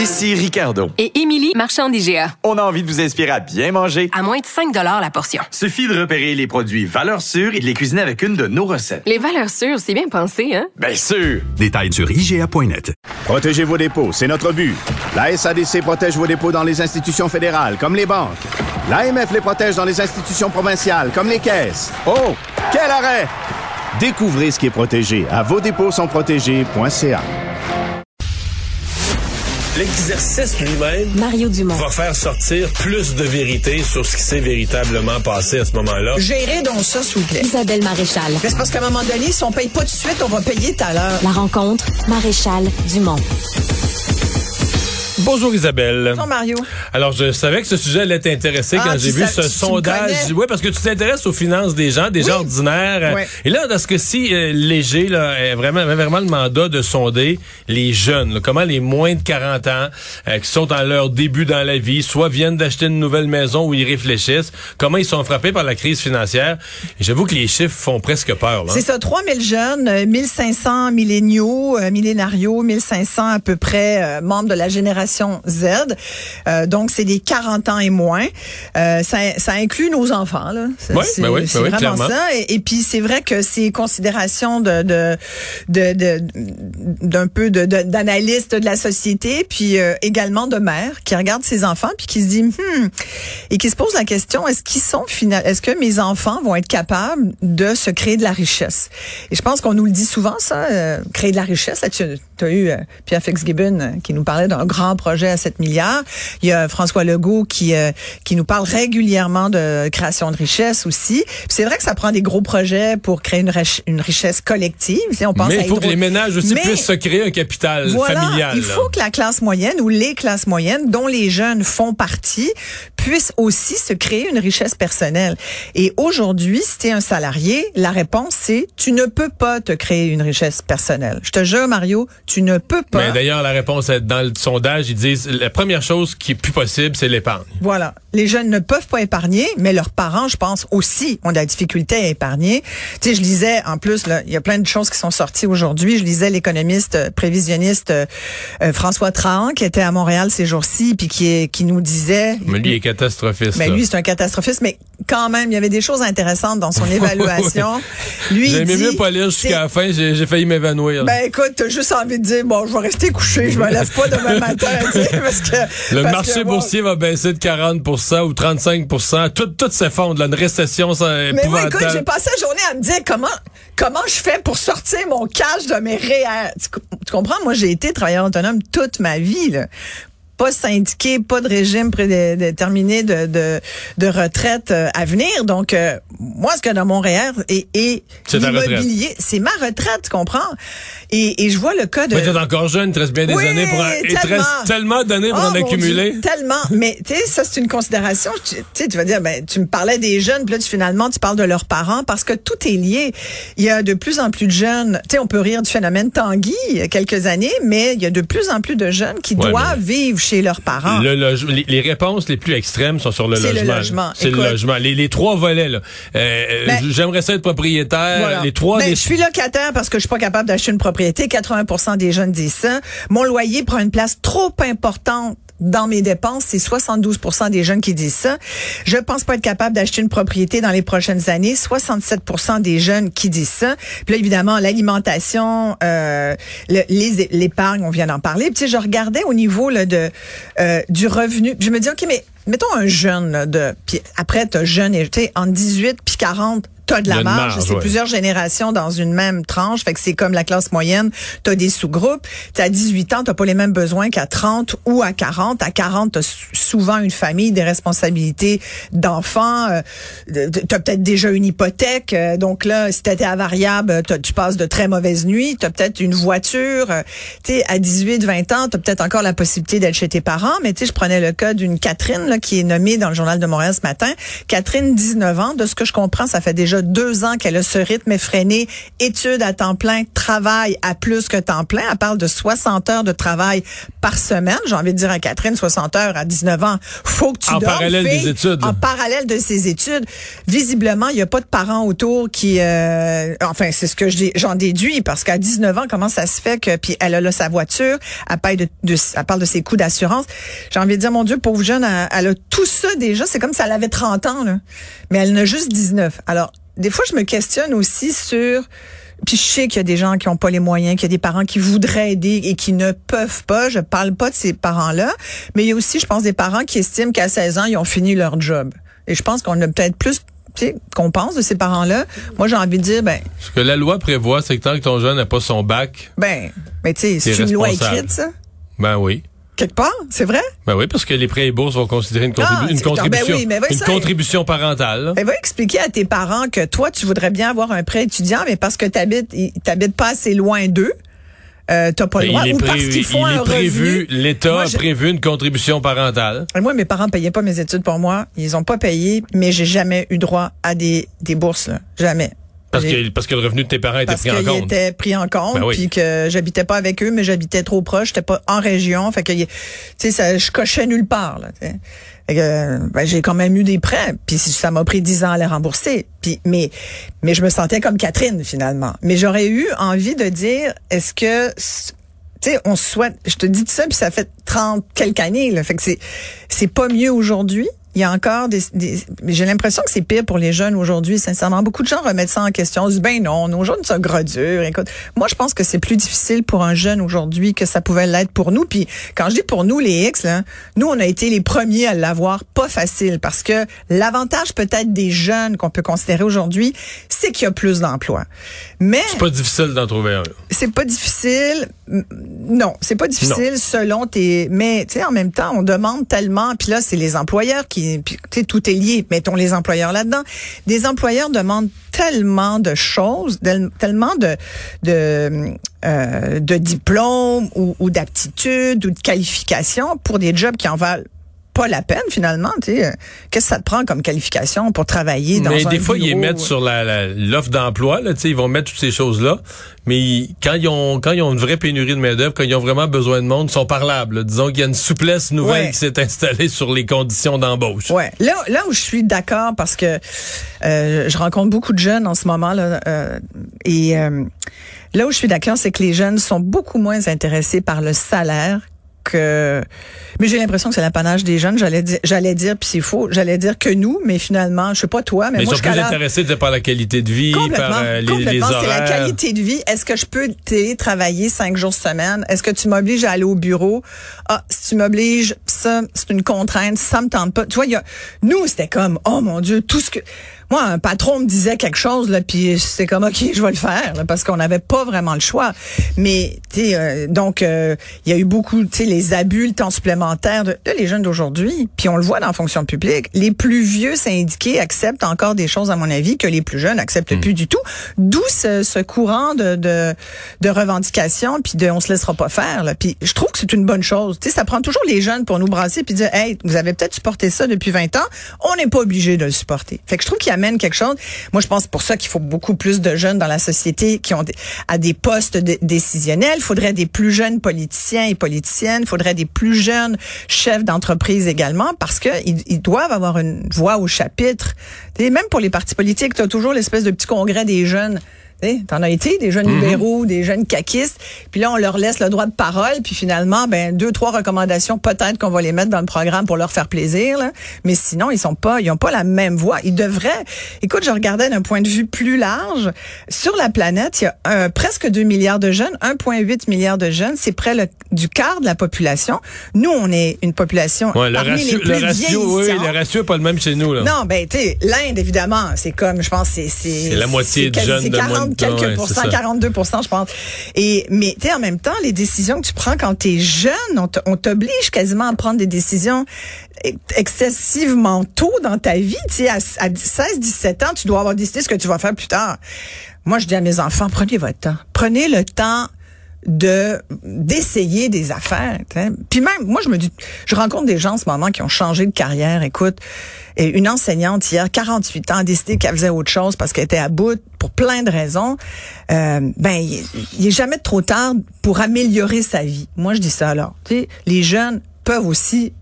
Ici Ricardo. Et Émilie, marchand d'IGA. On a envie de vous inspirer à bien manger. À moins de 5 la portion. Suffit de repérer les produits valeurs sûres et de les cuisiner avec une de nos recettes. Les valeurs sûres, c'est bien pensé, hein? Bien sûr! Détails sur IGA.net. Protégez vos dépôts, c'est notre but. La SADC protège vos dépôts dans les institutions fédérales, comme les banques. L'AMF les protège dans les institutions provinciales, comme les caisses. Oh, quel arrêt! Découvrez ce qui est protégé à vos dépôts sont protégés.ca. L'exercice lui-même Mario Dumont. va faire sortir plus de vérité sur ce qui s'est véritablement passé à ce moment-là. Gérez donc ça, s'il vous plaît. Isabelle Maréchal. Mais c'est parce qu'à un moment donné, si on paye pas tout de suite, on va payer tout à l'heure. La rencontre, Maréchal Dumont. Bonjour Isabelle. Bonjour Mario. Alors je savais que ce sujet allait t'intéresser Ah, quand j'ai vu ce tu sondage. Oui, parce que tu t'intéresses aux finances des gens, des gens ordinaires. Ouais. Et là, dans ce cas-ci, euh, léger, là, vraiment, avait vraiment le mandat de sonder les jeunes. là. comment les moins de 40 ans, euh, qui sont dans leur début dans la vie, soit viennent d'acheter une nouvelle maison où ils réfléchissent, comment ils sont frappés par la crise financière. J'avoue que les chiffres font presque peur. C'est ça, 3000 jeunes, euh, 1500 milléniaux, euh, millénarios, 1500 à peu près euh, membres de la génération Z. Euh, donc, c'est des 40 ans et moins. Euh, ça, ça inclut nos enfants. Là. Ouais, c'est ben oui, ben c'est oui, vraiment clairement. ça. Et, et puis, c'est vrai que ces considérations de, de, de, de- d'un peu de, de- d'analyste de la société, puis euh, également de mères qui regardent ses enfants, puis qui se dit, hmm, et qui se posent la question, est-ce qu'ils sont final, est-ce que mes enfants vont être capables de se créer de la richesse? Et je pense qu'on nous le dit souvent, ça, créer de la richesse. Là, tu as eu Pierre Fitzgibbon euh, qui nous parlait d'un grand projet à 7 milliards. Il y a François Legault qui, euh, qui nous parle régulièrement de création de richesse aussi. C'est vrai que ça prend des gros projets pour créer une, rich- une richesse collective. Sais, on pense Mais il faut que les ménages aussi Mais- puissent se créer un capital voilà, familial. il là. faut que la classe moyenne ou les classes moyennes dont les jeunes font partie puissent aussi se créer une richesse personnelle. Et aujourd'hui, si tu es un salarié, la réponse c'est tu ne peux pas te créer une richesse personnelle. Je te jure Mario, tu ne peux pas. Mais d'ailleurs, la réponse est dans le sondage, ils disent la première chose qui est plus possible, c'est l'épargne. Voilà. Les jeunes ne peuvent pas épargner, mais leurs parents, je pense, aussi ont de la difficulté à épargner. Tu sais, je lisais, en plus, il y a plein de choses qui sont sorties aujourd'hui. Je lisais l'économiste euh, prévisionniste euh, euh, François Trahan, qui était à Montréal ces jours-ci, puis qui, est- qui nous disait... Mais lui, il est catastrophiste. Mais lui, c'est un catastrophiste, mais quand même, il y avait des choses intéressantes dans son évaluation. Lui, J'aimais mieux pas lire jusqu'à la fin, j'ai j'ai failli m'évanouir. Ben écoute, t'as juste envie de dire bon, je vais rester couché, je me lève pas demain matin, tu sais, parce que le parce marché que, bon, boursier va baisser de 40% ou 35 Tout, tout s'effondre. Là, une récession ça, Mais moi, écoute, j'ai passé la journée à me dire comment comment je fais pour sortir mon cash de mes REER. Tu, tu comprends? Moi, j'ai été travailleur autonome toute ma vie. Là. Pas syndiqué, pas de régime prédéterminé de, de, de retraite euh, à venir. Donc, euh, moi, ce que dans mon REER et, et l'immobilier, c'est ma retraite, tu comprends? Et, et je vois le cas de... Mais t'es encore jeune, reste bien des Oui, années pour te tellement. reste tellement d'années pour Oh, en accumuler. Dieu, tellement. Mais tu sais, ça c'est une considération. Tu tu sais, tu vas dire, ben, tu me parlais des jeunes, puis là, tu, finalement, tu parles de leurs parents parce que tout est lié. Il y a de plus en plus de jeunes. Tu sais, on peut rire du phénomène Tanguy il y a quelques années, mais il y a de plus en plus de jeunes qui Ouais, doivent vivre chez leurs parents. Le loge- les, les réponses les plus extrêmes sont sur le C'est le logement. logement. C'est le logement. Les, les trois volets, là. Euh, Ben, J'aimerais ça être propriétaire. Voilà. Les trois, Ben, les- Je suis locataire parce que je suis pas capable d'acheter une propriété. 80 des jeunes disent ça. Mon loyer prend une place trop importante dans mes dépenses, c'est 72 des jeunes qui disent ça. Je pense pas être capable d'acheter une propriété dans les prochaines années, 67 des jeunes qui disent ça. Puis là évidemment l'alimentation, euh, le- les l'épargne, on vient d'en parler. Puis je regardais au niveau là, de euh, du revenu. Je me dis OK, mais mettons un jeune là, de puis après tu jeune et tu sais entre 18 puis 40 T'as de la marge, marge, c'est ouais. plusieurs générations dans une même tranche, fait que c'est comme la classe moyenne, t'as des sous-groupes. T'as 18 ans, t'as pas les mêmes besoins qu'à 30 ou à 40. À 40, t'as sou- souvent une famille, des responsabilités d'enfants, euh, t'as peut-être déjà une hypothèque, euh, donc là, si t'étais à variable, tu passes de très mauvaises nuits, t'as peut-être une voiture, euh, tu sais, à 18, 20 ans, t'as peut-être encore la possibilité d'être chez tes parents, mais tu sais, je prenais le cas d'une Catherine, là, qui est nommée dans le Journal de Montréal ce matin. Catherine, 19 ans, de ce que je comprends, ça fait déjà déjà deux ans qu'elle a ce rythme effréné, études à temps plein, travail à plus que temps plein. Elle parle de 60 heures de travail par semaine. J'ai envie de dire à Catherine, 60 heures à 19 ans, faut que tu En dormes, parallèle fille. des études. En parallèle de ses études. Visiblement, il n'y a pas de parents autour qui... euh, enfin, c'est ce que j'en déduis, parce qu'à 19 ans, comment ça se fait que... Puis elle a là sa voiture, elle, paye de, de- elle parle de ses coûts d'assurance. J'ai envie de dire, mon Dieu, pauvre jeune, elle, elle a tout ça déjà. C'est comme si elle avait 30 ans, là. Mais elle en a juste 19. Alors, des fois, je me questionne aussi sur... Puis je sais qu'il y a des gens qui n'ont pas les moyens, qu'il y a des parents qui voudraient aider et qui ne peuvent pas. Je parle pas de ces parents-là, mais il y a aussi, je pense, des parents qui estiment qu'à 16 ans, ils ont fini leur job. Et je pense qu'on a peut-être plus tu sais, qu'on pense de ces parents-là. Moi, j'ai envie de dire, ben, Ce que la loi prévoit, c'est que tant que ton jeune n'a pas son bac, ben, mais tu sais, c'est une loi écrite, ça. ben oui. Quelque part, c'est vrai? Ben oui, parce que les prêts et bourses vont considérer une, contribu- Ah, une ben contribution, oui, mais une ça. contribution parentale. Elle va expliquer à tes parents que toi, tu voudrais bien avoir un prêt étudiant, mais parce que tu habites, t'habites pas assez loin d'eux, euh, t'as pas le Ben, droit. ou parce prévu, qu'ils font il un prévu, l'État a prévu une contribution parentale. Et Moi, mes parents payaient pas mes études pour moi. Ils ont pas payé, mais j'ai jamais eu droit à des, des bourses, là. Jamais. Parce que, parce que le revenu de tes parents était pris en compte. étaient pris en compte, Ben oui. puis que j'habitais pas avec eux, mais j'habitais trop proche, j'étais pas en région, fait que tu sais ça je cochais nulle part là, que, ben, j'ai quand même eu des prêts, puis ça m'a pris dix ans à les rembourser. Puis mais mais je me sentais comme Catherine finalement. Mais j'aurais eu envie de dire est-ce que tu sais, on souhaite, je te dis ça, puis ça fait 30 quelques années, là. Fait que c'est, c'est pas mieux aujourd'hui. Il y a encore des, des j'ai l'impression que c'est pire pour les jeunes aujourd'hui, sincèrement. Beaucoup de gens remettent ça en question. Ils disent, ben non, nos jeunes sont gros durs. Écoute, moi, je pense que c'est plus difficile pour un jeune aujourd'hui que ça pouvait l'être pour nous. Puis, quand je dis pour nous, les X, là, nous, on a été les premiers à l'avoir pas facile parce que l'avantage peut-être des jeunes qu'on peut considérer aujourd'hui, c'est qu'il y a plus d'emplois. Mais, C'est pas difficile d'en trouver un. c'est pas difficile. Non, c'est pas difficile selon tes. Mais tu sais, en même temps, on demande tellement. Puis là, c'est les employeurs qui. Puis, tout est lié. Mettons les employeurs là-dedans. Des employeurs demandent tellement de choses, tellement de de euh, de diplômes ou d'aptitudes ou de qualifications pour des jobs qui en valent pas la peine finalement. Tu sais, Euh, qu'est-ce que ça te prend comme qualification pour travailler dans Mais un des fois, ils les bureau? mettent sur la- la- l'offre d'emploi, là, tu sais, ils vont mettre toutes ces choses-là. Mais ils- quand ils ont quand ils ont une vraie pénurie de main-d'œuvre, quand ils ont vraiment besoin de monde, ils sont parlables. là. Disons qu'il y a une souplesse nouvelle Ouais. qui s'est installée sur les conditions d'embauche. Ouais. Là, là où je suis d'accord, parce que euh, je rencontre beaucoup de jeunes en ce moment là, euh, et euh, là où je suis d'accord, c'est que les jeunes sont beaucoup moins intéressés par le salaire que. Mais j'ai l'impression que c'est l'apanage des jeunes. J'allais dire, j'allais dire, puis c'est faux. J'allais dire que nous, mais finalement, je sais pas toi, mais, Mais moi je plus suis tu sais, par la qualité de vie, Complètement, par euh, les, les complètement. C'est la horaires. qualité de vie. Est-ce que je peux télétravailler cinq jours semaine? Est-ce que tu m'obliges à aller au bureau? Ah, si tu m'obliges, ça, c'est une contrainte, ça me tente pas. Tu vois, y a, nous, c'était comme, oh mon Dieu, tout ce que, moi, un patron me disait quelque chose, là, puis c'est comme, OK, je vais le faire, là, parce qu'on n'avait pas vraiment le choix. Mais, tu sais, euh, donc, euh, il y a eu beaucoup, tu sais, les abus, le temps supplémentaire de, les jeunes d'aujourd'hui, puis on le voit dans la fonction publique. Les plus vieux syndiqués acceptent encore des choses, à mon avis, que les plus jeunes acceptent plus du tout. D'où ce, ce courant de, de, de revendication, puis de on se laissera pas faire. Là. Puis je trouve que c'est une bonne chose. Tu sais, ça prend toujours les jeunes pour nous brasser puis dire, hey, vous avez peut-être supporté ça depuis 20 ans, on n'est pas obligé de le supporter. Fait que je trouve qu'il amène quelque chose. Moi, je pense pour ça qu'il faut beaucoup plus de jeunes dans la société qui ont des, à des postes décisionnels. Il faudrait des plus jeunes politiciens et politiciennes. Il faudrait des plus jeunes chefs d'entreprise également parce que ils, doivent avoir une voix au chapitre. Sais, même pour les partis politiques, tu as toujours l'espèce de petit congrès des jeunes. T'en as été, des jeunes libéraux, des jeunes caquistes. Puis là, on leur laisse le droit de parole. Puis finalement, ben deux, trois recommandations, peut-être qu'on va les mettre dans le programme pour leur faire plaisir. Là. Mais sinon, ils sont pas, ils ont pas la même voix. Ils devraient. Écoute, je regardais d'un point de vue plus large. Sur la planète, il y a euh, presque 2 milliards de jeunes, 1,8 milliards de jeunes. C'est près le- du quart de la population. Nous, on est une population Ouais, le parmi ratio, les plus le ratio, oui, le ratio est pas le même chez nous. Là. Non, ben, tu l'Inde, évidemment, c'est comme, je pense, c'est... C'est la moitié de jeunes de moins 40 de- quelques ouais, pourcents, c'est ça. 42 je pense. Et, mais, tu sais, en même temps, les décisions que tu prends quand tu es jeune, on t'oblige quasiment à prendre des décisions ex- excessivement tôt dans ta vie. Tu sais, à, à 16, 17 ans, tu dois avoir décidé ce que tu vas faire plus tard. Moi, je dis à mes enfants, prenez votre temps. Prenez le temps de d'essayer des affaires. t'sais. Puis même, moi, je me dis, je rencontre des gens en ce moment qui ont changé de carrière. Écoute, et une enseignante hier, 48 ans, a décidé qu'elle faisait autre chose parce qu'elle était à bout pour plein de raisons. Euh, ben, il, il est jamais trop tard pour améliorer sa vie. Moi, je dis ça alors. Tu sais, les jeunes peuvent aussi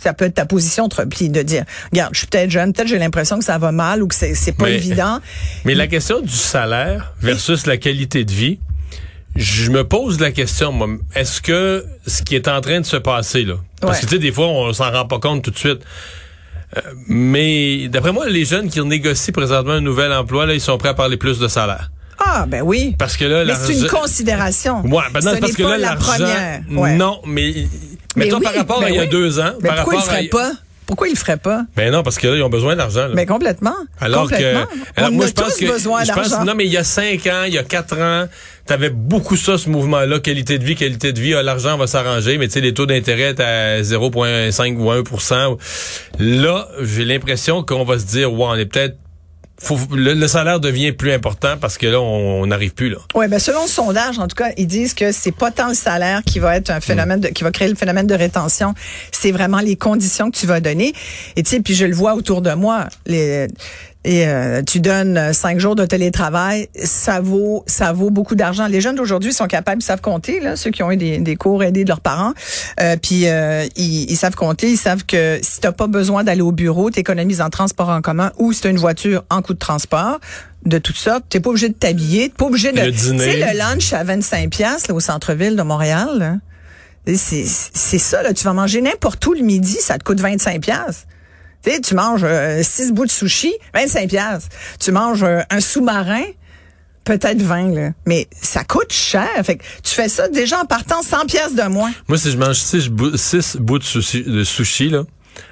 ça peut être ta position de repli, de dire, regarde, je suis peut-être jeune, peut-être j'ai l'impression que ça va mal ou que c'est c'est pas Mais- évident. Mais la question du salaire versus la qualité de vie, je me pose la question, moi, est-ce que ce qui est en train de se passer, là, parce Ouais. que tu sais, des fois, on s'en rend pas compte tout de suite. Euh, mais d'après moi, les jeunes qui négocient présentement un nouvel emploi, là, ils sont prêts à parler plus de salaire. Ah, ben oui. Parce que là, Mais c'est une considération. Ouais, ben non, Ce parce que pas là, la première. Ouais. Non, mais. Mais oui, par rapport à ben il y a oui. deux ans. Mais par pourquoi rapport à- ferait pas? Pourquoi il le ferait pas? Ben non, parce que là, ils ont besoin d'argent. là. Ben complètement. Alors que, alors On moi a je pense tous que, besoin je pense, d'argent. non mais il y a cinq ans, il y a quatre ans, t'avais beaucoup ça ce mouvement-là, qualité de vie, qualité de vie, ah, l'argent va s'arranger, mais tu sais les taux d'intérêt à 0,5 ou 1% Là, j'ai l'impression qu'on va se dire, ouais, on est peut-être, le, salaire devient plus important parce que là, on n'arrive plus là. Oui, ben selon le sondage, en tout cas, ils disent que c'est pas tant le salaire qui va être un phénomène qui va créer le phénomène de rétention, c'est vraiment les conditions que tu vas donner. Et tu sais, puis je le vois autour de moi, et euh, tu donnes euh, cinq jours de télétravail, ça vaut ça vaut beaucoup d'argent. Les jeunes d'aujourd'hui sont capables, ils savent compter, là, ceux qui ont eu des, des cours aidés de leurs parents, euh, puis euh, ils, ils savent compter, ils savent que si t'as pas besoin d'aller au bureau, t'économises en transport en commun ou si t'as une voiture en coût de transport de toute sorte, t'es pas obligé de t'habiller, t'es pas obligé de Le tu dîner. sais le lunch à 25 pièces au centre-ville de Montréal. c'est ça là, tu vas manger n'importe où le midi, ça te coûte 25 pièces. Tu sais, tu manges euh, six bouts de sushi, 25 pièces. Tu manges euh, un sous-marin, peut-être 20 là, mais ça coûte cher. Fait que tu fais ça déjà en partant 100 pièces de moins. Moi, si je mange six, bouts- six bouts de sushi, de sushi là,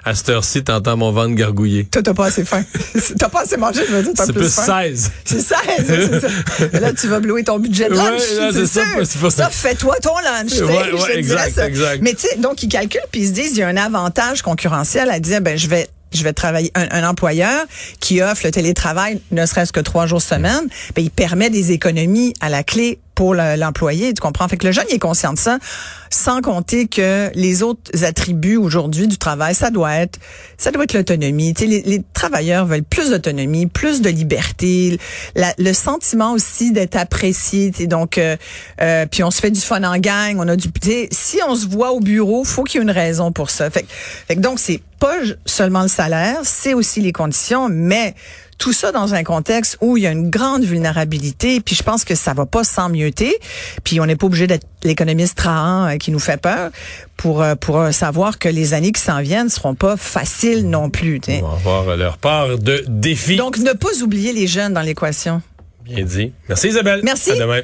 à cette heure-ci, t'entends mon ventre gargouiller. Toi, t'as pas assez faim. t'as pas assez mangé, je veux dire, t'as C'est plus plus faim. 16. C'est ça, c'est ça. Et Là, tu vas blouer ton budget de lunch. c'est ça, sûr. c'est pas ça. Fais-toi ton lunch. Ouais, ouais, je te exact, dirais ça. exact. Mais tu sais, donc, ils calculent puis ils se disent, il y a un avantage concurrentiel à dire, ben, je vais je vais travailler un, employeur qui offre le télétravail ne serait-ce que trois jours semaine, ben il permet des économies à la clé pour le- l'employé, tu comprends? Fait que le jeune il est conscient de ça, sans compter que les autres attributs aujourd'hui du travail, ça doit être ça doit être l'autonomie. Les, les travailleurs veulent plus d'autonomie, plus de liberté, le sentiment aussi d'être apprécié. Donc, euh, euh, puis on se fait du fun en gang, on a du. Si on se voit au bureau, faut qu'il y ait une raison pour ça. Fait, fait que donc c'est pas seulement le salaire, c'est aussi les conditions, mais tout ça dans un contexte où il y a une grande vulnérabilité, puis je pense que ça va pas s'emmieuter, puis on n'est pas obligé d'être l'économiste trahan euh, qui nous fait peur pour euh, pour euh, savoir que les années qui s'en viennent seront pas faciles non plus. Ils vont avoir leur part de défis. Donc ne pas oublier les jeunes dans l'équation. Bien dit. Merci Isabelle. Merci. À demain.